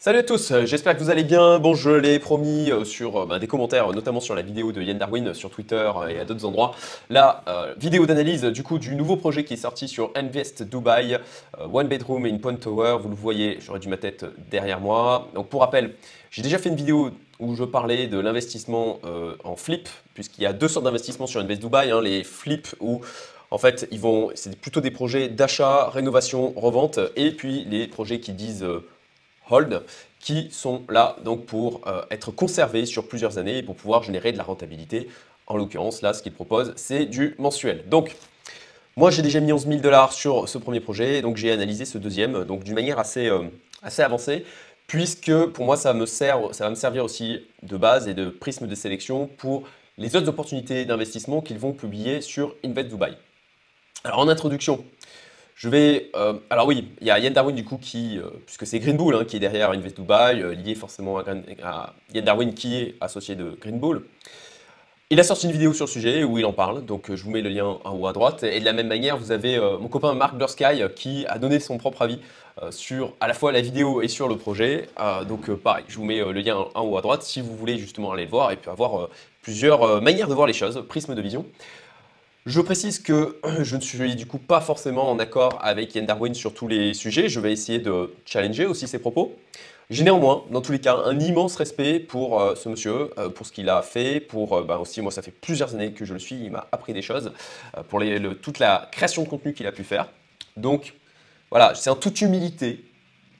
Salut à tous, euh, j'espère que vous allez bien. Bon, je l'ai promis euh, sur euh, bah, des commentaires, notamment sur la vidéo de Yann Darwin sur Twitter et à d'autres endroits. La vidéo d'analyse du coup du nouveau projet qui est sorti sur Invest Dubai, One Bedroom in Point Tower. Vous le voyez, j'aurais dû ma tête derrière moi. Donc pour rappel, j'ai déjà fait une vidéo où je parlais de l'investissement en flip, puisqu'il y a deux sortes d'investissements sur Invest Dubai, hein, les flips où en fait, ils vont, c'est plutôt des projets d'achat, rénovation, revente, et puis les projets qui disent hold qui sont là donc pour euh, être conservés sur plusieurs années et pour pouvoir générer de la rentabilité. En l'occurrence, là, ce qu'ils proposent, c'est du mensuel. Donc, moi, j'ai déjà mis 11 000 dollars sur ce premier projet, donc j'ai analysé ce deuxième, donc d'une manière assez, euh, assez avancée, puisque pour moi, ça, me sert, ça va me servir aussi de base et de prisme de sélection pour les autres opportunités d'investissement qu'ils vont publier sur Invest Dubai. Alors, en introduction, je vais. Euh, alors oui, il y a Yann Darwin du coup qui, euh, puisque c'est Green Bull hein, qui est derrière Invest Dubai, euh, lié forcément à, Yann Darwin qui est associé de Green Bull. Il a sorti une vidéo sur le sujet où il en parle, donc je vous mets le lien en haut à droite. Et de la même manière, vous avez mon copain Mark Bursky qui a donné son propre avis sur à la fois la vidéo et sur le projet. donc pareil, je vous mets le lien en haut à droite si vous voulez justement aller le voir et puis avoir plusieurs manières de voir les choses, prisme de vision. Je précise que je ne suis du coup pas forcément en accord avec Yann Darwin sur tous les sujets. Je vais essayer de challenger aussi ses propos. J'ai néanmoins, dans tous les cas, un immense respect pour euh, ce monsieur, euh, pour ce qu'il a fait, pour euh, bah, aussi, moi, ça fait plusieurs années que je le suis, il m'a appris des choses, pour toute la création de contenu qu'il a pu faire. Donc, voilà, c'est en toute humilité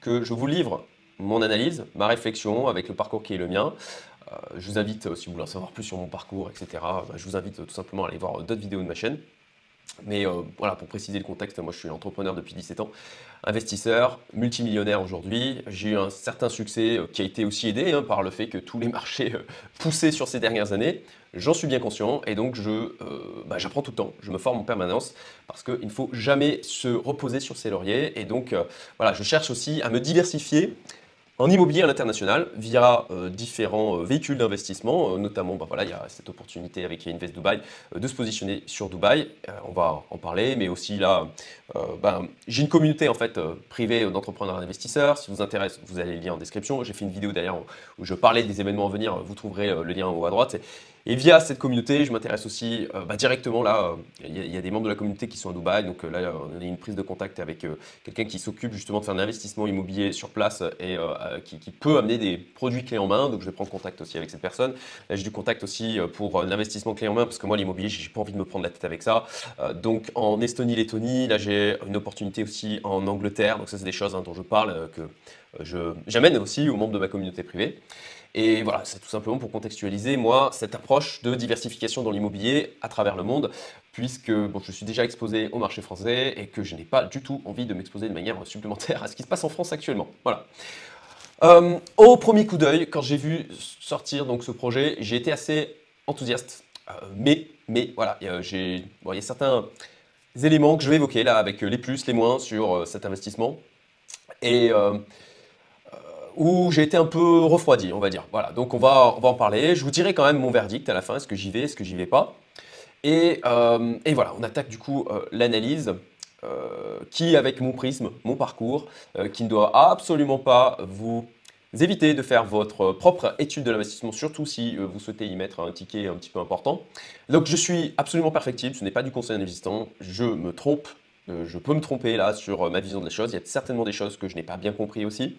que je vous livre mon analyse, ma réflexion avec le parcours qui est le mien. Euh, je vous invite, euh, si vous voulez en savoir plus sur mon parcours, etc., bah, je vous invite tout simplement à aller voir d'autres vidéos de ma chaîne. Mais euh, voilà, pour préciser le contexte, moi je suis entrepreneur depuis 17 ans, investisseur, multimillionnaire aujourd'hui. J'ai eu un certain succès qui a été aussi aidé hein, par le fait que tous les marchés poussaient sur ces dernières années. J'en suis bien conscient et donc je, bah, j'apprends tout le temps, je me forme en permanence parce qu'il ne faut jamais se reposer sur ses lauriers. Et donc voilà, je cherche aussi à me diversifier en immobilier à l'international via euh, différents euh, véhicules d'investissement, euh, notamment bah, voilà, il y a cette opportunité avec Invest Dubai de se positionner sur Dubaï, on va en parler, mais aussi là, bah, j'ai une communauté en fait privée d'entrepreneurs et d'investisseurs, si vous intéresse, vous avez le lien en description, j'ai fait une vidéo d'ailleurs où je parlais des événements à venir, vous trouverez le lien en haut à droite, et via cette communauté, je m'intéresse aussi euh, bah, directement là, il y, a des membres de la communauté qui sont à Dubaï, donc euh, là on a une prise de contact avec euh, quelqu'un qui s'occupe justement de faire un investissement immobilier sur place et qui, peut amener des produits clés en main, donc je vais prendre contact aussi avec cette personne. Là j'ai du contact aussi pour l'investissement clé en main, parce que moi l'immobilier, j'ai pas envie de me prendre la tête avec ça. donc en Estonie, Lettonie, là j'ai une opportunité aussi en Angleterre, donc ça c'est des choses hein, dont je parle, que j'amène aussi aux membres de ma communauté privée. Et voilà, c'est tout simplement pour contextualiser, moi, cette approche de diversification dans l'immobilier à travers le monde, puisque bon, je suis déjà exposé au marché français et que je n'ai pas du tout envie de m'exposer de manière supplémentaire à ce qui se passe en France actuellement. Voilà. Euh, au premier coup d'œil, quand j'ai vu sortir donc ce projet, j'ai été assez enthousiaste. Euh, mais, mais voilà, il y a certains éléments que je vais évoquer là avec les plus, les moins sur euh, cet investissement. Et où j'ai été un peu refroidi, on va dire. Voilà, donc on va, en parler. Je vous dirai quand même mon verdict à la fin, est-ce que j'y vais, est-ce que j'y vais pas. Et, euh, et, voilà, on attaque du coup euh, l'analyse euh, qui, avec mon prisme, mon parcours, qui ne doit absolument pas vous éviter de faire votre propre étude de l'investissement, surtout si vous souhaitez y mettre un ticket un petit peu important. Donc je suis absolument perfectible, ce n'est pas du conseil d'investissement, je me trompe, je peux me tromper là sur ma vision des choses, il y a certainement des choses que je n'ai pas bien compris aussi.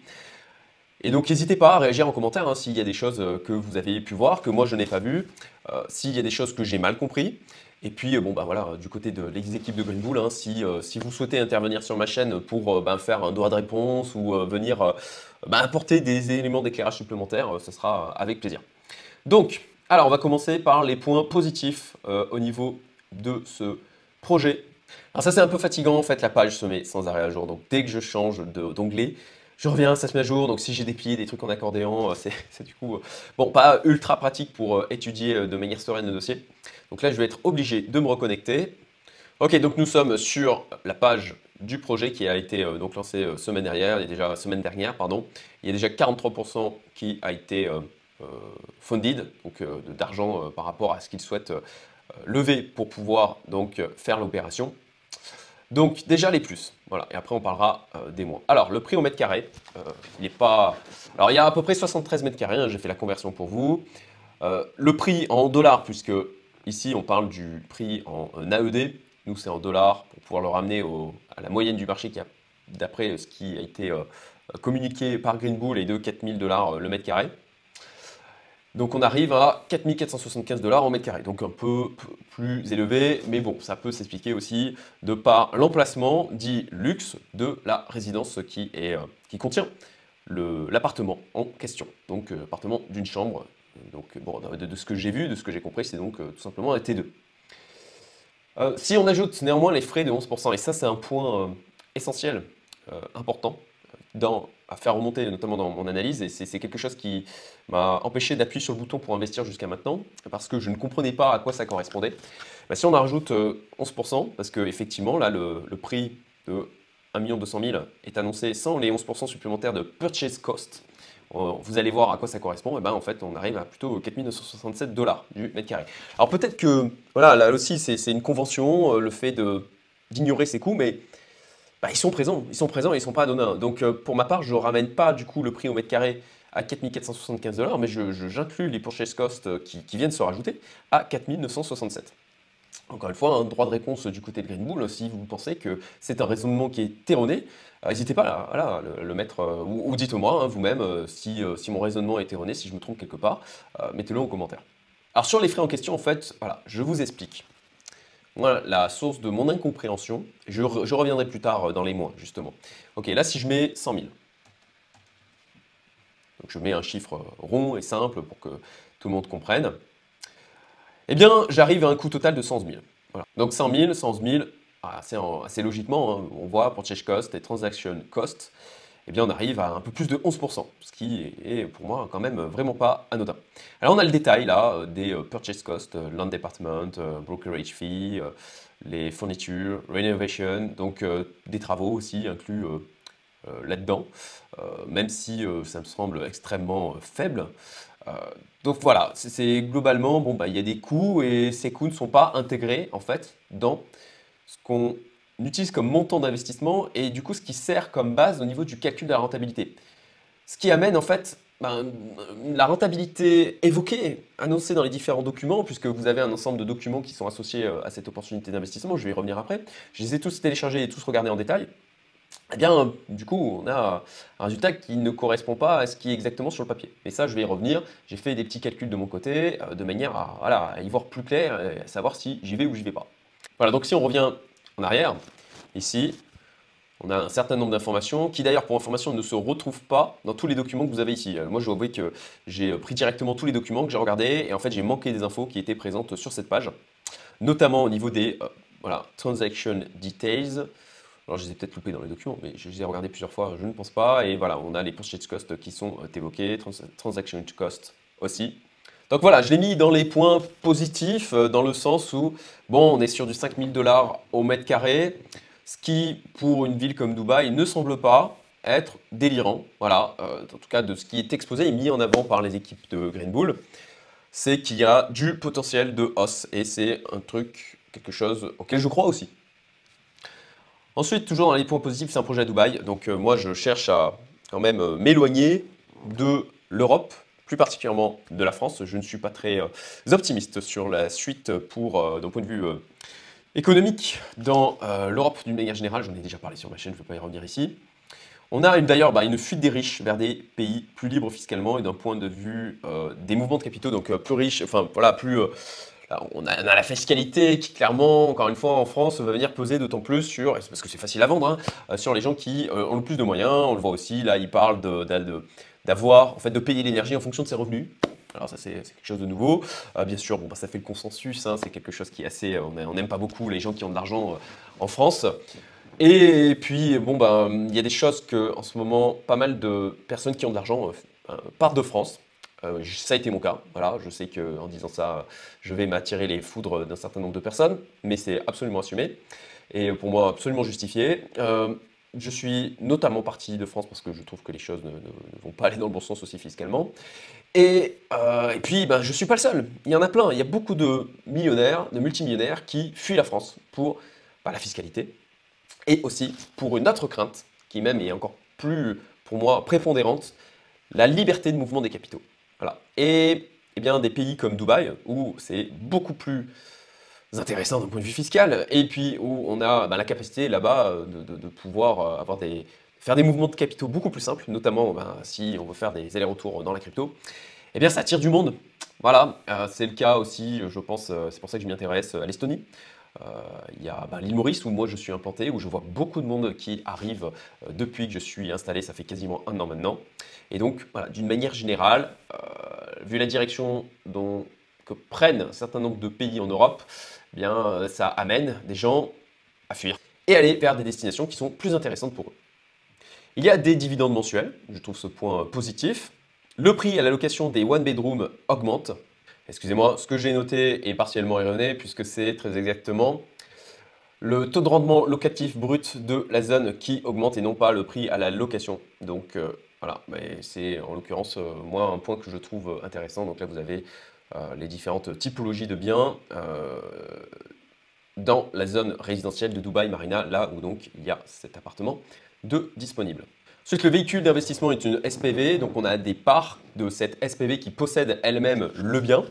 Et donc n'hésitez pas à réagir en commentaire hein, s'il y a des choses euh, que vous avez pu voir, que moi je n'ai pas vu, euh, s'il y a des choses que j'ai mal compris. Et puis euh, bon bah voilà, du côté de l'équipe de Green Bull, hein, si, si, vous souhaitez intervenir sur ma chaîne pour ben, faire un droit de réponse ou venir ben, apporter des éléments d'éclairage supplémentaires, ce sera avec plaisir. Donc, alors on va commencer par les points positifs au niveau de ce projet. Alors ça c'est un peu fatigant en fait, la page se met sans arrêt à jour. Donc dès que je change d'onglet, je reviens, ça se met à jour, donc si j'ai des pieds, des trucs en accordéon, euh, c'est du coup, euh, bon, pas ultra pratique pour euh, étudier de manière sereine le dossier. Donc là, je vais être obligé de me reconnecter. Ok, donc nous sommes sur la page du projet qui a été donc lancé semaine dernière, il y a déjà semaine dernière, pardon. Il y a déjà 43% qui a été funded, donc d'argent par rapport à ce qu'ils souhaitent lever pour pouvoir donc faire l'opération. Donc déjà les plus, voilà, et après on parlera euh, des moins. Alors le prix au mètre carré, euh, il n'est pas... Alors il y a à peu près 73 mètres carrés, hein, j'ai fait la conversion pour vous. Euh, le prix en dollars, puisque ici on parle du prix en, AED, nous c'est en dollars pour pouvoir le ramener à la moyenne du marché qui a, d'après ce qui a été communiqué par Green Bull et de 4000 dollars le mètre carré. Donc on arrive à 4475 dollars en mètre carré, donc un peu plus élevé, mais bon, ça peut s'expliquer aussi de par l'emplacement dit luxe de la résidence qui, euh, contient l'appartement en question. Donc euh, appartement d'une chambre, donc bon, de, ce que j'ai vu, de ce que j'ai compris, c'est donc euh, tout simplement un T2. si on ajoute néanmoins les frais de 11%, et ça c'est un point essentiel, important, dans, à faire remonter, notamment dans mon analyse, et c'est quelque chose qui m'a empêché d'appuyer sur le bouton pour investir jusqu'à maintenant, parce que je ne comprenais pas à quoi ça correspondait. Bah, si on en rajoute 11%, euh, parce que effectivement, là, le, prix de 1 200 000 est annoncé sans les 11% supplémentaires de purchase cost, euh, vous allez voir à quoi ça correspond, et ben en fait on arrive à plutôt 4967 dollars du mètre carré. Alors peut-être que, voilà, là aussi c'est une convention, euh, le fait d'ignorer ces coûts, mais bah, ils sont présents, ils sont présents et ils sont pas anodins. Donc euh, pour ma part, je ne ramène pas du coup le prix au mètre carré à 4475 dollars, mais j'inclus les purchase costs euh, qui, viennent se rajouter à 4967. Encore une fois, un droit de réponse du côté de Green Bull, si vous pensez que c'est un raisonnement qui est erroné, euh, n'hésitez pas à, le, mettre, ou, dites-moi hein, vous-même si, si, mon raisonnement est erroné, si je me trompe quelque part, mettez-le en commentaire. Alors sur les frais en question, en fait, voilà, je vous explique. Voilà la source de mon incompréhension. Je, reviendrai plus tard euh, dans les mois, justement. Ok, là, si je mets 100 000, donc je mets un chiffre euh, rond et simple pour que tout le monde comprenne, eh bien, j'arrive à un coût total de 100 000. Voilà. Donc 100 000, 100 000, assez, logiquement, hein, on voit pour Change Cost et Transaction Cost, eh bien on arrive à un peu plus de 11%, ce qui est pour moi quand même vraiment pas anodin. Alors on a le détail là euh, des euh, purchase costs, euh, land department, brokerage fee, les fournitures, renovation, donc des travaux aussi inclus là-dedans, même si ça me semble extrêmement faible. donc voilà, c'est globalement, bon, bah, il y a des coûts et ces coûts ne sont pas intégrés en fait dans ce qu'on utilise comme montant d'investissement et du coup ce qui sert comme base au niveau du calcul de la rentabilité. Ce qui amène en fait ben, la rentabilité évoquée, annoncée dans les différents documents, puisque vous avez un ensemble de documents qui sont associés euh, à cette opportunité d'investissement, je vais y revenir après. Je les ai tous téléchargés et tous regardés en détail. Eh bien, du coup, on a un résultat qui ne correspond pas à ce qui est exactement sur le papier. Mais ça, je vais y revenir. J'ai fait des petits calculs de mon côté, euh, de manière à, voilà, à y voir plus clair et à savoir si j'y vais ou j'y vais pas. Voilà, donc si on revient en arrière, ici, on a un certain nombre d'informations qui d'ailleurs pour information ne se retrouvent pas dans tous les documents que vous avez ici. Euh, moi je vois que j'ai pris directement tous les documents que j'ai regardés et en fait j'ai manqué des infos qui étaient présentes sur cette page, notamment au niveau des euh, transaction details. Alors je les ai peut-être loupés dans les documents, mais je les ai regardés plusieurs fois, je ne pense pas. Et voilà, on a les purchase costs qui sont euh, évoqués, transaction costs aussi. Donc voilà, je l'ai mis dans les points positifs, dans le sens où, bon, on est sur du 5000 dollars au mètre carré ce qui, pour une ville comme Dubaï, ne semble pas être délirant. Voilà, euh, en tout cas de ce qui est exposé et mis en avant par les équipes de Green Bull, c'est qu'il y a du potentiel de hausse et c'est un truc, quelque chose auquel je crois aussi. Ensuite, toujours dans les points positifs, c'est un projet à Dubaï. Donc euh, moi, je cherche à quand même euh, m'éloigner de l'Europe, plus particulièrement de la France. Je ne suis pas très optimiste sur la suite pour, d'un point de vue économique dans euh, l'Europe d'une manière générale, j'en ai déjà parlé sur ma chaîne, je ne vais pas y revenir ici. On a d'ailleurs bah, une fuite des riches vers des pays plus libres fiscalement et d'un point de vue euh, des mouvements de capitaux, donc euh, plus riches, enfin voilà, plus... on, a, la fiscalité qui clairement, encore une fois, en France, va venir peser d'autant plus sur, parce que c'est facile à vendre, hein, sur les gens qui ont le plus de moyens. On le voit aussi, là, ils parlent fait, de payer l'énergie en fonction de ses revenus. Alors ça c'est quelque chose de nouveau. Euh, bien sûr, bon, bah, ça fait le consensus, hein, c'est quelque chose qui est assez... On n'aime pas beaucoup les gens qui ont de l'argent euh, en France. Et puis, bon, bah, il y a des choses que, en ce moment, pas mal de personnes qui ont de l'argent euh, partent de France. ça a été mon cas. Voilà, je sais qu'en disant ça, je vais m'attirer les foudres d'un certain nombre de personnes, mais c'est absolument assumé et pour moi absolument justifié. Je suis notamment parti de France parce que je trouve que les choses ne, vont pas aller dans le bon sens aussi fiscalement. Euh, et, puis, ben, je ne suis pas le seul. Il y en a plein. Il y a beaucoup de millionnaires, de multimillionnaires qui fuient la France pour bah, la fiscalité, Et aussi pour une autre crainte, qui même est encore plus, pour moi, prépondérante, la liberté de mouvement des capitaux. Voilà. Et eh bien, des pays comme Dubaï, où c'est beaucoup plus intéressant d'un point de vue fiscal, et puis où on a bah, la capacité là-bas euh, de, pouvoir euh, avoir des, faire des mouvements de capitaux beaucoup plus simples, notamment bah, si on veut faire des allers-retours dans la crypto, eh bien ça attire du monde. Voilà, euh, c'est le cas aussi, je pense, c'est pour ça que je m'y intéresse à l'Estonie. Il y a bah, l'île Maurice où moi je suis implanté, où je vois beaucoup de monde qui arrive depuis que je suis installé, ça fait quasiment un an maintenant. Et donc, d'une manière générale, vu la direction que prennent un certain nombre de pays en Europe, eh bien, euh, ça amène des gens à fuir et aller vers des destinations qui sont plus intéressantes pour eux. Il y a des dividendes mensuels, je trouve ce point positif. Le prix à la location des one bedroom augmente. Excusez-moi, ce que j'ai noté est partiellement erroné puisque c'est très exactement le taux de rendement locatif brut de la zone qui augmente et non pas le prix à la location. Donc euh, voilà, c'est en l'occurrence euh, moi un point que je trouve intéressant. Donc là vous avez euh, les différentes typologies de biens euh, dans la zone résidentielle de Dubaï Marina, là où donc il y a cet appartement de disponible. Ensuite, le véhicule d'investissement est une SPV, donc on a des parts de cette SPV qui possède elle-même le bien.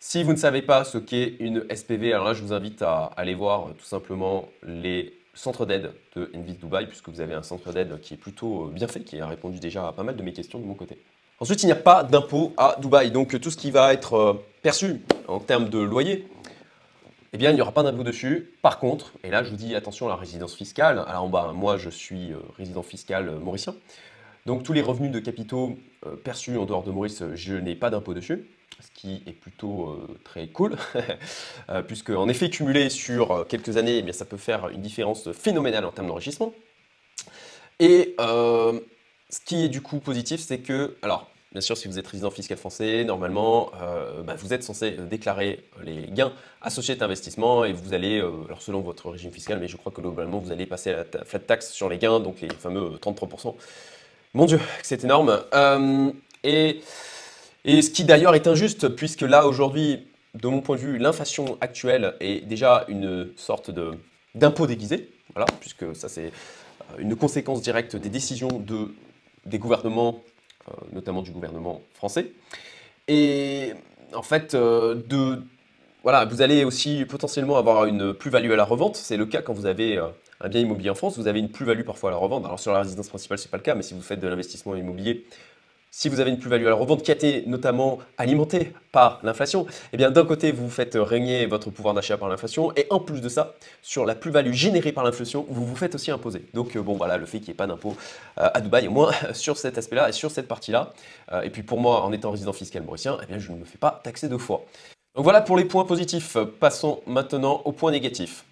Si vous ne savez pas ce qu'est une SPV, alors là je vous invite à aller voir tout simplement les centres d'aide de Envis Dubaï, puisque vous avez un centre d'aide qui est plutôt bien fait, qui a répondu déjà à pas mal de mes questions de mon côté. Ensuite, il n'y a pas d'impôt à Dubaï. Donc tout ce qui va être euh, perçu en termes de loyer, eh bien, il n'y aura pas d'impôt dessus. Par contre, et là, je vous dis attention à la résidence fiscale. Alors en bas, moi, je suis euh, résident fiscal euh, mauricien. Donc tous les revenus de capitaux perçus en dehors de Maurice, je n'ai pas d'impôt dessus, ce qui est plutôt très cool, puisque en effet, cumulé sur quelques années, eh bien, ça peut faire une différence phénoménale en termes d'enrichissement. Et ce qui est du coup positif, c'est que, alors, bien sûr, si vous êtes résident fiscal français, normalement, euh, bah, vous êtes censé déclarer les gains associés à cet investissement et vous allez, euh, alors selon votre régime fiscal, mais je crois que globalement, vous allez passer à la flat tax sur les gains, donc les fameux 33%. Mon Dieu, c'est énorme. Euh, et, et ce qui d'ailleurs est injuste, puisque là, aujourd'hui, de mon point de vue, l'inflation actuelle est déjà une sorte d'impôt déguisé, voilà, puisque ça c'est une conséquence directe des décisions de des gouvernements, euh, notamment du gouvernement français. Et en fait, euh, de, voilà, vous allez aussi potentiellement avoir une plus-value à la revente. C'est le cas quand vous avez euh, un bien immobilier en France, vous avez une plus-value parfois à la revente. Alors sur la résidence principale, ce n'est pas le cas, mais si vous faites de l'investissement immobilier, si vous avez une plus-value à la revente qui a été notamment alimentée par l'inflation, eh bien d'un côté vous faites régner votre pouvoir d'achat par l'inflation et en plus de ça, sur la plus-value générée par l'inflation, vous vous faites aussi imposer. Donc euh, bon voilà, le fait qu'il n'y ait pas d'impôt euh, à Dubaï, au moins sur cet aspect-là et sur cette partie-là. Euh, et puis pour moi, en étant résident fiscal mauricien, eh bien je ne me fais pas taxer deux fois. Donc voilà pour les points positifs. Passons maintenant aux points négatifs.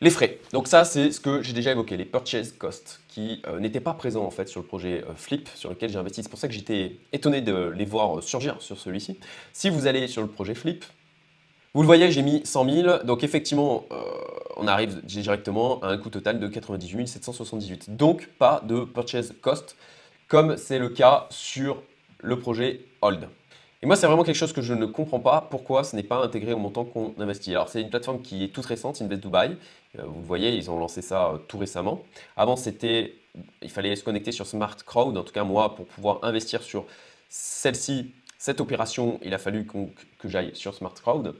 Les frais. Donc ça, c'est ce que j'ai déjà évoqué, les purchase costs, qui euh, n'étaient pas présents en fait sur le projet euh, Flip, sur lequel j'ai investi. C'est pour ça que j'étais étonné de les voir euh, surgir sur celui-ci. Si vous allez sur le projet Flip, vous le voyez, j'ai mis 100 000. Donc effectivement, on arrive directement à un coût total de 98 778. Donc pas de purchase cost, comme c'est le cas sur le projet Hold. Et moi, c'est vraiment quelque chose que je ne comprends pas pourquoi ce n'est pas intégré au montant qu'on investit. Alors, c'est une plateforme qui est toute récente, Invest Dubai. Euh, vous voyez, ils ont lancé ça euh, tout récemment. Avant, c'était, il fallait se connecter sur Smart Crowd. En tout cas, moi, pour pouvoir investir sur celle-ci, cette opération, il a fallu que j'aille sur Smart Crowd.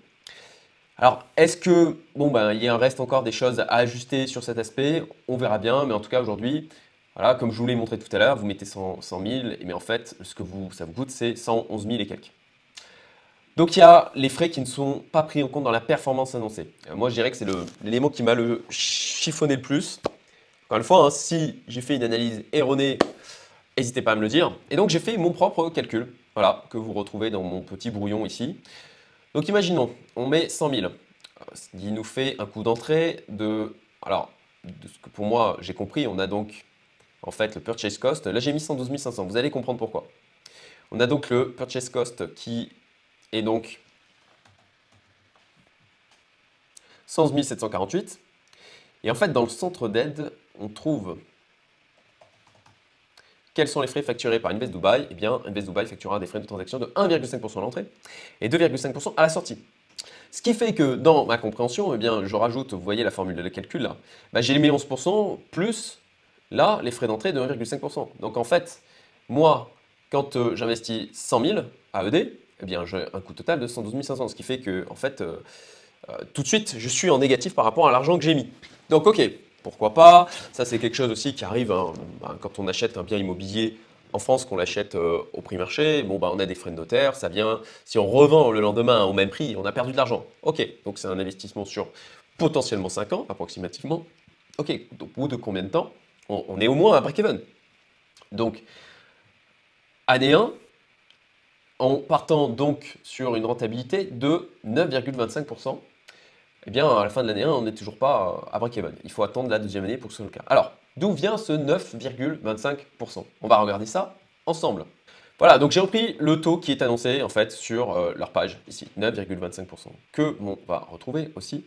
Alors, est-ce que, bon, ben, il reste encore des choses à ajuster sur cet aspect? On verra bien, mais en tout cas, aujourd'hui, voilà, comme je vous l'ai montré tout à l'heure, vous mettez 100, 000, mais en fait, ce que ça vous coûte, c'est 111 000 et quelques. Donc il y a les frais qui ne sont pas pris en compte dans la performance annoncée. Euh, moi, je dirais que c'est l'élément qui m'a le chiffonné le plus. Encore une fois, hein, si j'ai fait une analyse erronée, n'hésitez pas à me le dire. Et donc j'ai fait mon propre calcul, voilà, que vous retrouvez dans mon petit brouillon ici. Donc imaginons, on met 100 000, ce qui nous fait un coût d'entrée de... Alors, de ce que pour moi j'ai compris, on a donc en fait le purchase cost. Là j'ai mis 112 500, vous allez comprendre pourquoi. On a donc le purchase cost qui est donc 111 748. Et en fait dans le centre d'aide, on trouve quels sont les frais facturés par Invest Dubai Eh bien, Invest Dubai facturera des frais de transaction de 1,5% à l'entrée et 2,5% à la sortie. Ce qui fait que dans ma compréhension, eh bien, je rajoute, vous voyez la formule de calcul là, bah, j'ai les 11% plus là les frais d'entrée de 1,5%. Donc en fait, moi, quand euh, j'investis 100 000 à ED, eh bien, j'ai un coût total de 112 500, ce qui fait que en fait, euh, euh, tout de suite, je suis en négatif par rapport à l'argent que j'ai mis. Donc ok, pourquoi pas? Ça c'est quelque chose aussi qui arrive hein, ben, quand on achète un bien immobilier en France qu'on l'achète au prix marché, bon, bah, on a des frais de notaire, ça vient, si on revend le lendemain au même prix, on a perdu de l'argent. Ok, donc c'est un investissement sur potentiellement 5 ans, approximativement. Ok, donc au bout de combien de temps? On, est au moins à break-even. Donc, année 1, en partant donc sur une rentabilité de 9,25%, eh bien, à la fin de l'année 1, on n'est toujours pas à break-even. Il faut attendre la deuxième année pour que ce soit le cas. Alors, d'où vient ce 9,25% On va regarder ça ensemble. Voilà, donc j'ai repris le taux qui est annoncé en fait sur euh, leur page ici, 9,25%, que on va retrouver aussi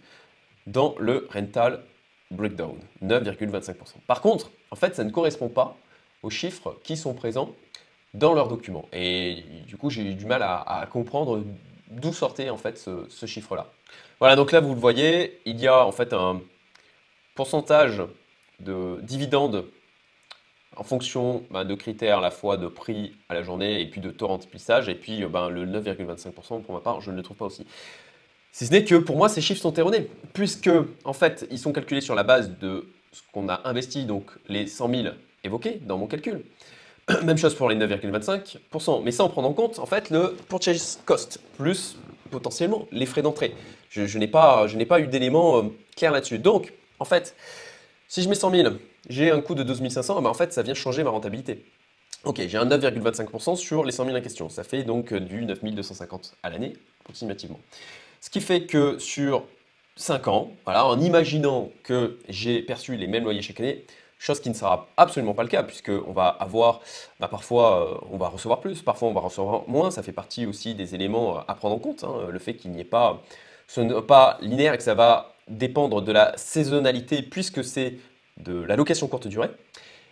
dans le rental breakdown, 9,25%. Par contre, en fait, ça ne correspond pas aux chiffres qui sont présents dans leurs documents. Et du coup, j'ai eu du mal à, comprendre d'où sortait en fait ce, chiffre-là. Voilà, donc là, vous le voyez, il y a en fait un pourcentage de dividendes en fonction bah, de critères à la fois de prix à la journée et puis de taux remplissage. Et puis ben, le 9,25% pour ma part, je ne le trouve pas aussi. Si ce n'est que pour moi, ces chiffres sont erronés, puisque en fait, ils sont calculés sur la base de ce qu'on a investi, donc les 100 000 évoqués dans mon calcul. Même chose pour les 9,25%, mais ça en en compte en fait le purchase cost, plus potentiellement les frais d'entrée. Je, n'ai pas, pas, eu d'éléments euh, clairs là-dessus. Donc, en fait, si je mets 100 000, j'ai un coût de 12 500, ben en fait, ça vient changer ma rentabilité. Ok, j'ai un 9,25% sur les 100 000 en question. Ça fait donc du 9 250 à l'année, approximativement. Ce qui fait que sur 5 ans, voilà, en imaginant que j'ai perçu les mêmes loyers chaque année, chose qui ne sera absolument pas le cas, puisqu'on va avoir, bah, parfois euh, on va recevoir plus, parfois on va recevoir moins, ça fait partie aussi des éléments à prendre en compte, hein, le fait qu'il n'y ait pas, ce n'est pas linéaire et que ça va dépendre de la saisonnalité, puisque c'est de la location courte durée.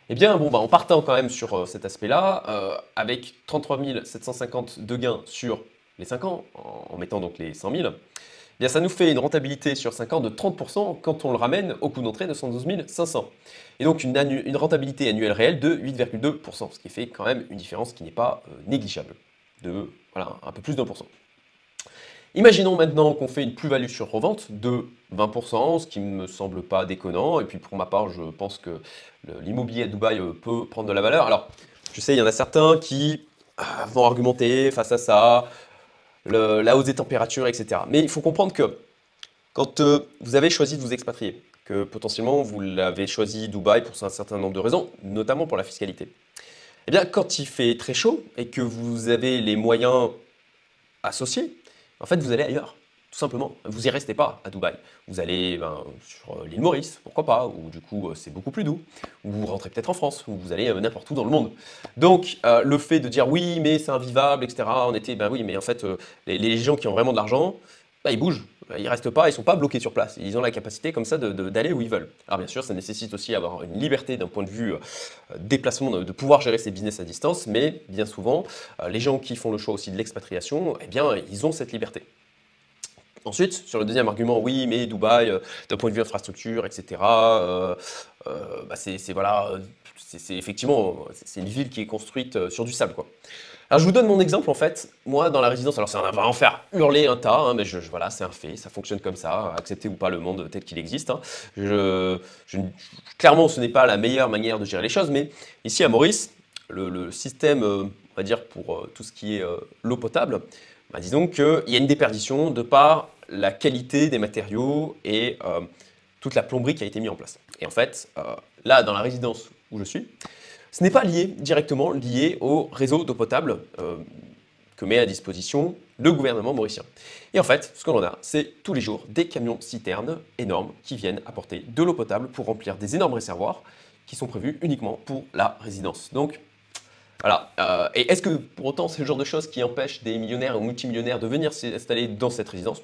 Eh bien, bon, bah, en partant quand même sur euh, cet aspect-là, euh, avec 33 750 de gains sur les 5 ans, en mettant donc les 100 000, eh ça nous fait une rentabilité sur 5 ans de 30% quand on le ramène au coût d'entrée de 112 500. Et donc une, rentabilité annuelle réelle de 8,2%, ce qui fait quand même une différence qui n'est pas euh, négligeable, de voilà, un peu plus d'un pour. Imaginons maintenant qu'on fait une plus-value sur revente de 20%, ce qui ne me semble pas déconnant. Et puis pour ma part, je pense que l'immobilier à Dubaï euh, peut prendre de la valeur. Alors, je sais, il y en a certains qui euh, vont argumenter face à ça, la hausse des températures, etc. Mais il faut comprendre que quand euh, vous avez choisi de vous expatrier, que potentiellement vous l'avez choisi Dubaï pour un certain nombre de raisons, notamment pour la fiscalité, eh quand il fait très chaud et que vous avez les moyens associés, en fait vous allez ailleurs simplement. Vous n'y restez pas à Dubaï. Vous allez ben, sur euh, l'île Maurice, pourquoi pas, où du coup euh, c'est beaucoup plus doux. Ou vous rentrez peut-être en France, ou vous allez euh, n'importe où dans le monde. Donc le fait de dire oui, mais c'est invivable, etc. En été, ben oui, mais en fait, les, gens qui ont vraiment de l'argent, ben, ils bougent. Ils restent pas, ils sont pas bloqués sur place. Ils ont la capacité comme ça d'aller où ils veulent. Alors bien sûr, ça nécessite aussi avoir une liberté d'un point de vue déplacement, de, pouvoir gérer ses business à distance, mais bien souvent, les gens qui font le choix aussi de l'expatriation, eh bien, ils ont cette liberté. Ensuite, sur le deuxième argument, oui, mais Dubaï, euh, d'un point de vue infrastructure, etc., euh, euh, bah, c'est voilà, effectivement c'est une ville qui est construite sur du sable, quoi. Alors je vous donne mon exemple en fait. Moi dans la résidence, alors ça va en faire hurler un tas, hein, mais je, voilà, c'est un fait, ça fonctionne comme ça, accepter ou pas le monde tel qu'il existe. Hein. Je, clairement, ce n'est pas la meilleure manière de gérer les choses, mais ici à Maurice, le, le système, on va dire pour tout ce qui est l'eau potable, bah, disons qu'il y a une déperdition de par la qualité des matériaux et euh, toute la plomberie qui a été mise en place. Et en fait, euh, là, dans la résidence où je suis, ce n'est pas lié directement lié au réseau d'eau potable euh, que met à disposition le gouvernement mauricien. Et en fait, ce que l'on a, c'est tous les jours des camions citernes énormes qui viennent apporter de l'eau potable pour remplir des énormes réservoirs qui sont prévus uniquement pour la résidence. Donc, voilà. et est-ce que pour autant c'est le genre de choses qui empêchent des millionnaires ou multimillionnaires de venir s'installer dans cette résidence?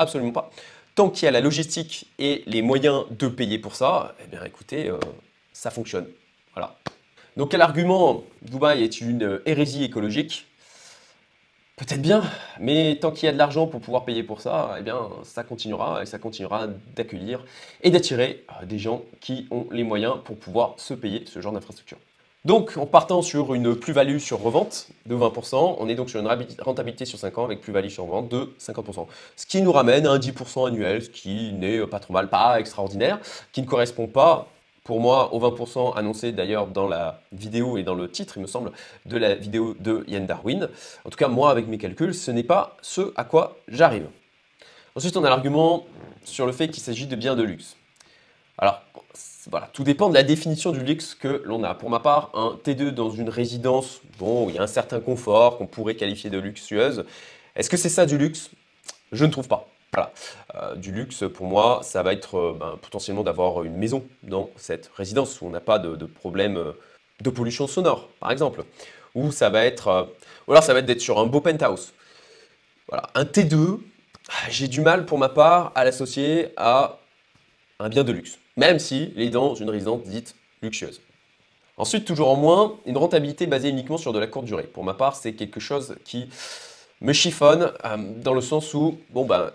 Absolument pas. Tant qu'il y a la logistique et les moyens de payer pour ça, eh bien écoutez, euh, ça fonctionne. Voilà. Donc quel argument Dubaï est une hérésie écologique? Peut-être bien, mais tant qu'il y a de l'argent pour pouvoir payer pour ça, eh bien, ça continuera et ça continuera d'accueillir et d'attirer euh, des gens qui ont les moyens pour pouvoir se payer ce genre d'infrastructure. Donc, en partant sur une plus-value sur revente de 20%, on est donc sur une rentabilité sur 5 ans avec plus-value sur revente de 50%. Ce qui nous ramène à un 10% annuel, ce qui n'est pas trop mal, pas extraordinaire, qui ne correspond pas pour moi, aux 20% annoncés d'ailleurs dans la vidéo et dans le titre, il me semble, de la vidéo de Yann Darwin. En tout cas, moi, avec mes calculs, ce n'est pas ce à quoi j'arrive. Ensuite, on a l'argument sur le fait qu'il s'agit de biens de luxe. Alors, voilà, tout dépend de la définition du luxe que l'on a. Pour ma part, un T2 dans une résidence, bon, il y a un certain confort qu'on pourrait qualifier de luxueuse. Est-ce que c'est ça du luxe? Je ne trouve pas. Voilà. Euh, du luxe, pour moi, ça va être euh, ben, potentiellement d'avoir une maison dans cette résidence où on n'a pas de, problème euh, de pollution sonore, par exemple. Ou ça va être, ou alors ça va être d'être sur un beau penthouse. Voilà. Un T2, j'ai du mal pour ma part à l'associer à un bien de luxe, même s'il est dans une résidence dite luxueuse. Ensuite, toujours en moins, une rentabilité basée uniquement sur de la courte durée. Pour ma part, c'est quelque chose qui me chiffonne euh, dans le sens où, bon ben,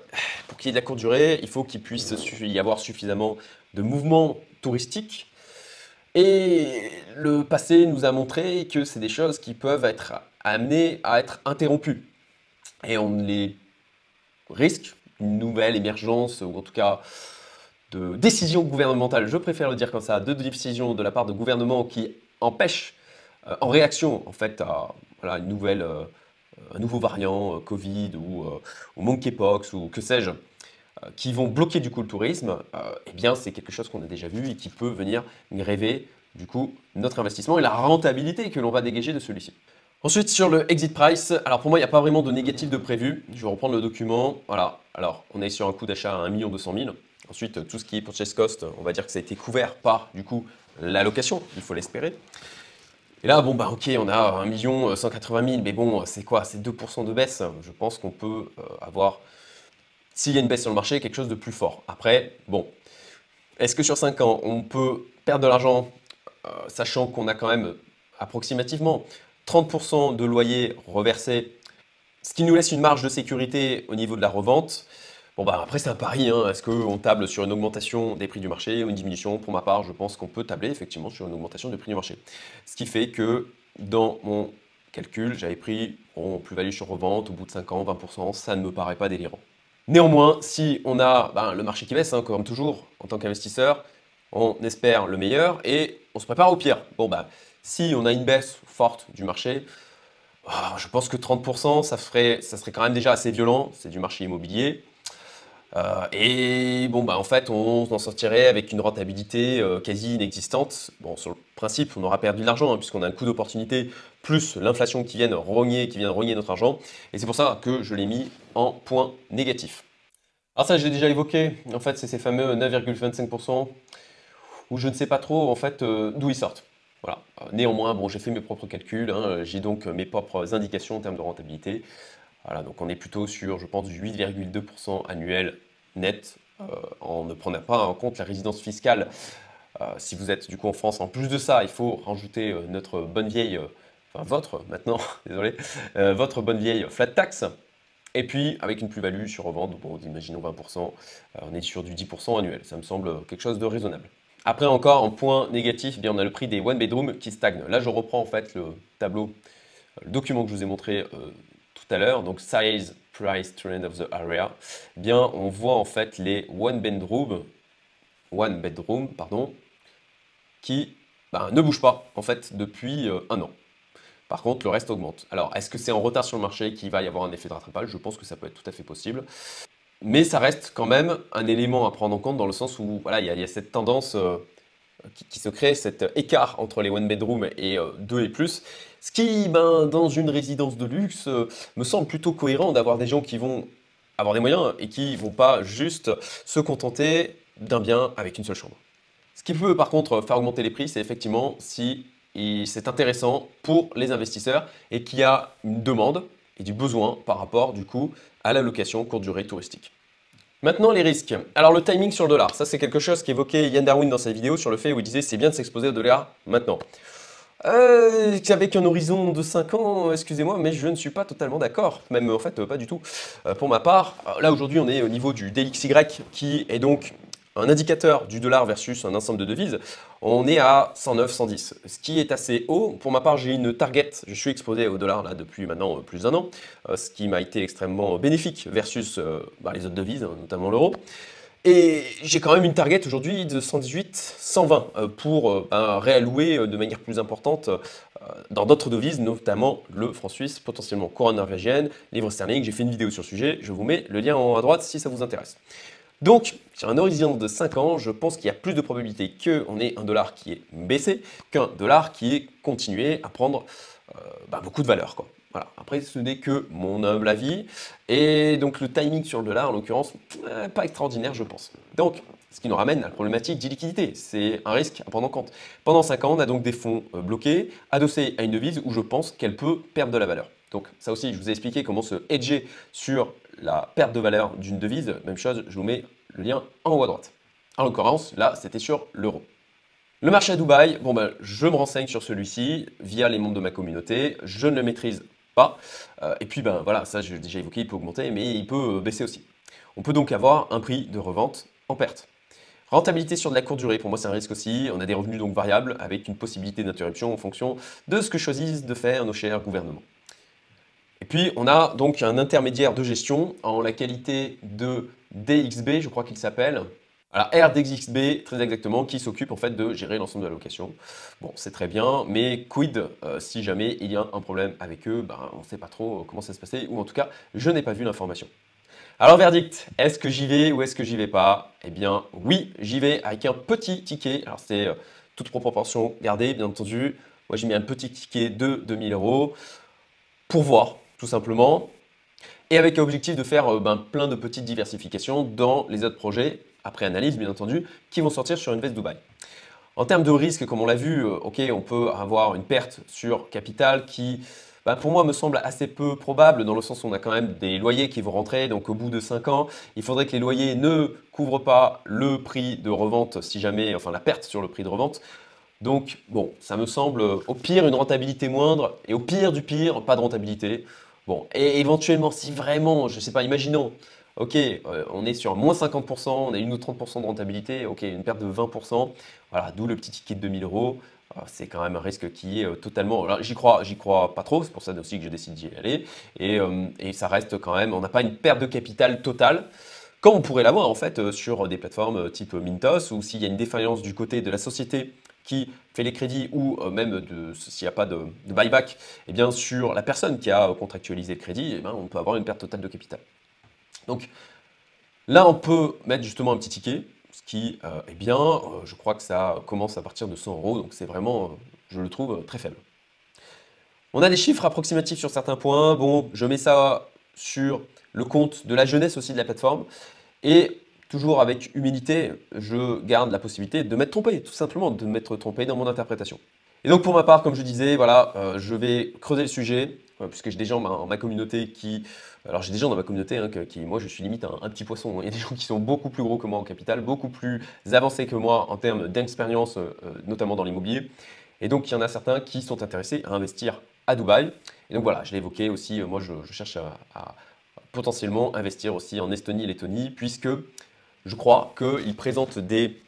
pour qu'il y ait de la courte durée, il faut qu'il puisse y avoir suffisamment de mouvements touristiques. Et le passé nous a montré que c'est des choses qui peuvent être amenées à être interrompues. Et on les risque une nouvelle émergence, ou en tout cas de décision gouvernementale, je préfère le dire comme ça, de décisions de la part de gouvernements qui empêchent, euh, en réaction en fait à voilà, une nouvelle... Euh, un nouveau variant, euh, Covid ou, euh, ou monkeypox ou que sais-je, qui vont bloquer du coup le tourisme, eh bien c'est quelque chose qu'on a déjà vu et qui peut venir rêver du coup notre investissement et la rentabilité que l'on va dégager de celui-ci. Ensuite, sur le exit price, alors pour moi, il n'y a pas vraiment de négatif de prévu. Je vais reprendre le document. Voilà, alors on est sur un coût d'achat à 1 200 000. Ensuite, tout ce qui est purchase cost, on va dire que ça a été couvert par du coup l'allocation, il faut l'espérer. Et là, bon, bah ok, on a 1 million 180 000, mais bon, c'est quoi? C'est 2% de baisse. Je pense qu'on peut euh, avoir, s'il y a une baisse sur le marché, quelque chose de plus fort. Après, bon, est-ce que sur 5 ans, on peut perdre de l'argent, euh, sachant qu'on a quand même approximativement 30% de loyer reversé, ce qui nous laisse une marge de sécurité au niveau de la revente? Bon, bah après, c'est un pari. Hein. Est-ce qu'on table sur une augmentation des prix du marché ou une diminution? Pour ma part, je pense qu'on peut tabler effectivement sur une augmentation des prix du marché. Ce qui fait que dans mon calcul, j'avais pris bon, plus-value sur revente au bout de 5 ans, 20%, ça ne me paraît pas délirant. Néanmoins, si on a ben, le marché qui baisse, hein, comme toujours, en tant qu'investisseur, on espère le meilleur et on se prépare au pire. Bon, bah, si on a une baisse forte du marché, ah, je pense que 30%, ça, ferait, ça serait quand même déjà assez violent. C'est du marché immobilier. Euh, et bon, bah, en fait, on s'en sortirait avec une rentabilité euh, quasi inexistante. Bon, sur le principe, on aura perdu de l'argent, hein, puisqu'on a un coût d'opportunité, plus l'inflation qui vient rogner, qui vient rogner notre argent. Et c'est pour ça que je l'ai mis en point négatif. Alors ça, j'ai déjà évoqué, en fait, c'est ces fameux 9,25%, où je ne sais pas trop, en fait, euh, d'où ils sortent. Voilà. Néanmoins, bon, j'ai fait mes propres calculs, hein, j'ai donc mes propres indications en termes de rentabilité. Voilà, donc on est plutôt sur, je pense, du 8,2% annuel net, euh, en ne prenant pas en compte la résidence fiscale. Euh, si vous êtes du coup en France, en plus de ça, il faut rajouter euh, notre bonne vieille, enfin votre maintenant, désolé, votre bonne vieille flat tax. Et puis avec une plus-value sur revente, bon, imaginons 20%, on est sur du 10% annuel. Ça me semble quelque chose de raisonnable. Après encore, en point négatif, eh bien, on a le prix des one bedroom qui stagne. Là, je reprends en fait le tableau, le document que je vous ai montré tout à l'heure, donc size price trend of the area, bien on voit en fait les one bedroom, one bedroom pardon, qui ben, ne bougent pas en fait depuis euh, un an. Par contre, le reste augmente. Alors, est-ce que c'est en retard sur le marché qu'il va y avoir un effet de rattrapage? Je pense que ça peut être tout à fait possible. Mais ça reste quand même un élément à prendre en compte dans le sens où voilà, il y, a cette tendance euh, qui, se crée, cet écart entre les one bedroom et euh, deux et plus, ce qui, ben, dans une résidence de luxe, euh, me semble plutôt cohérent d'avoir des gens qui vont avoir des moyens et qui vont pas juste se contenter d'un bien avec une seule chambre. Ce qui peut par contre faire augmenter les prix, c'est effectivement si c'est intéressant pour les investisseurs et qu'il y a une demande et du besoin par rapport du coup à la location courte durée touristique. Maintenant, les risques. Alors, le timing sur le dollar, ça c'est quelque chose qu'évoquait Yann Darwin dans sa vidéo sur le fait où il disait c'est bien de s'exposer au dollar maintenant. Euh, avec un horizon de 5 ans, excusez-moi, mais je ne suis pas totalement d'accord, même en fait pas du tout. Euh, pour ma part, là aujourd'hui on est au niveau du DXY qui est donc un indicateur du dollar versus un ensemble de devises, on est à 109, 110, ce qui est assez haut. Pour ma part, j'ai une target, je suis exposé au dollar là depuis maintenant plus d'un an, euh, ce qui m'a été extrêmement bénéfique versus euh, bah, les autres devises, hein, notamment l'euro. Et j'ai quand même une target aujourd'hui de 118, 120 euh, pour bah, réallouer de manière plus importante dans d'autres devises, notamment le franc suisse, potentiellement couronne norvégienne, livre sterling. J'ai fait une vidéo sur le sujet, je vous mets le lien en haut à droite si ça vous intéresse. Donc, sur un horizon de 5 ans, je pense qu'il y a plus de probabilité qu'on ait un dollar qui est baissé qu'un dollar qui est continué à prendre euh, bah, beaucoup de valeur. Voilà. Après, ce n'est que mon humble avis. Et donc, le timing sur le dollar, en l'occurrence, euh, pas extraordinaire, je pense. Donc, ce qui nous ramène à la problématique d'illiquidité. C'est un risque à prendre en compte. Pendant 5 ans, on a donc des fonds euh, bloqués, adossés à une devise où je pense qu'elle peut perdre de la valeur. Donc ça aussi, je vous ai expliqué comment se hedger sur la perte de valeur d'une devise. Même chose, je vous mets le lien en haut à droite. En l'occurrence, là, c'était sur l'euro. Le marché à Dubaï, bon ben, je me renseigne sur celui-ci via les membres de ma communauté. Je ne le maîtrise Euh, et puis, ben voilà, ça, j'ai déjà évoqué, il peut augmenter, mais il peut euh, baisser aussi. On peut donc avoir un prix de revente en perte. Rentabilité sur de la courte durée, pour moi c'est un risque aussi. On a des revenus donc variables avec une possibilité d'interruption en fonction de ce que choisissent de faire nos chers gouvernements. Et puis on a donc un intermédiaire de gestion en la qualité de DXB, je crois qu'il s'appelle. Alors RDXB, très exactement, qui s'occupe en fait de gérer l'ensemble de la location. Bon, c'est très bien, mais quid euh, si jamais il y a un problème avec eux, ben, on ne sait pas trop comment ça se passait, ou en tout cas, je n'ai pas vu l'information. Alors verdict, est-ce que j'y vais ou est-ce que j'y vais pas? Eh bien oui, j'y vais avec un petit ticket. Alors c'est euh, toute proportion gardée, bien entendu. Moi j'ai mis un petit ticket de 2000 euros pour voir, tout simplement et avec l'objectif de faire euh, ben, plein de petites diversifications dans les autres projets, après analyse bien entendu, qui vont sortir sur Invest Dubai. En termes de risque, comme on l'a vu, euh, ok, on peut avoir une perte sur capital qui, ben, pour moi, me semble assez peu probable, dans le sens où on a quand même des loyers qui vont rentrer, donc au bout de 5 ans, il faudrait que les loyers ne couvrent pas le prix de revente, si jamais, enfin la perte sur le prix de revente. Donc, bon, ça me semble au pire une rentabilité moindre, et au pire du pire, pas de rentabilité. Bon, et éventuellement, si vraiment, je ne sais pas, imaginons, ok, euh, on est sur moins 50%, on a une ou 30% de rentabilité, ok, une perte de 20%, voilà, d'où le petit ticket de 2000 euros. Euh, c'est quand même un risque qui est euh, totalement. J'y crois, j'y crois pas trop, c'est pour ça aussi que je décide d'y aller. Et, ça reste quand même, on n'a pas une perte de capital totale, comme on pourrait l'avoir en fait sur des plateformes type Mintos, ou s'il y a une défaillance du côté de la société qui fait les crédits ou même s'il n'y a pas de, buyback, et eh bien sur la personne qui a contractualisé le crédit, eh bien, on peut avoir une perte totale de capital. Donc là, on peut mettre justement un petit ticket, ce qui euh, est bien. Euh, je crois que ça commence à partir de 100 euros, donc c'est vraiment, je le trouve, très faible. On a des chiffres approximatifs sur certains points. Bon, je mets ça sur le compte de la jeunesse aussi de la plateforme. Et toujours avec humilité, je garde la possibilité de m'être trompé, tout simplement, de m'être trompé dans mon interprétation. Et donc pour ma part, comme je disais, voilà, euh, je vais creuser le sujet, euh, puisque j'ai des gens dans ma communauté qui... Alors j'ai des gens dans ma communauté hein, qui, moi je suis limite un, petit poisson. Il y a des gens qui sont beaucoup plus gros que moi en capital, beaucoup plus avancés que moi en termes d'expérience, euh, notamment dans l'immobilier. Et donc il y en a certains qui sont intéressés à investir à Dubaï. Et donc voilà, je l'ai évoqué aussi, moi je, cherche à, potentiellement investir aussi en Estonie et Lettonie, puisque je crois qu'il présente des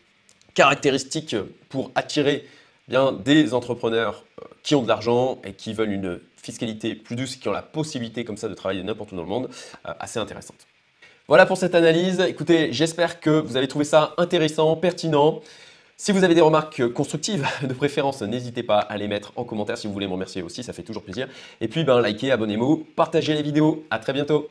caractéristiques pour attirer bien des entrepreneurs euh, qui ont de l'argent et qui veulent une fiscalité plus douce, qui ont la possibilité comme ça de travailler n'importe où dans le monde, euh, assez intéressante. Voilà pour cette analyse. Écoutez, j'espère que vous avez trouvé ça intéressant, pertinent. Si vous avez des remarques constructives, de préférence, n'hésitez pas à les mettre en commentaire si vous voulez me remercier aussi, ça fait toujours plaisir. Et puis, ben, likez, abonnez-vous, partagez les vidéos. À très bientôt.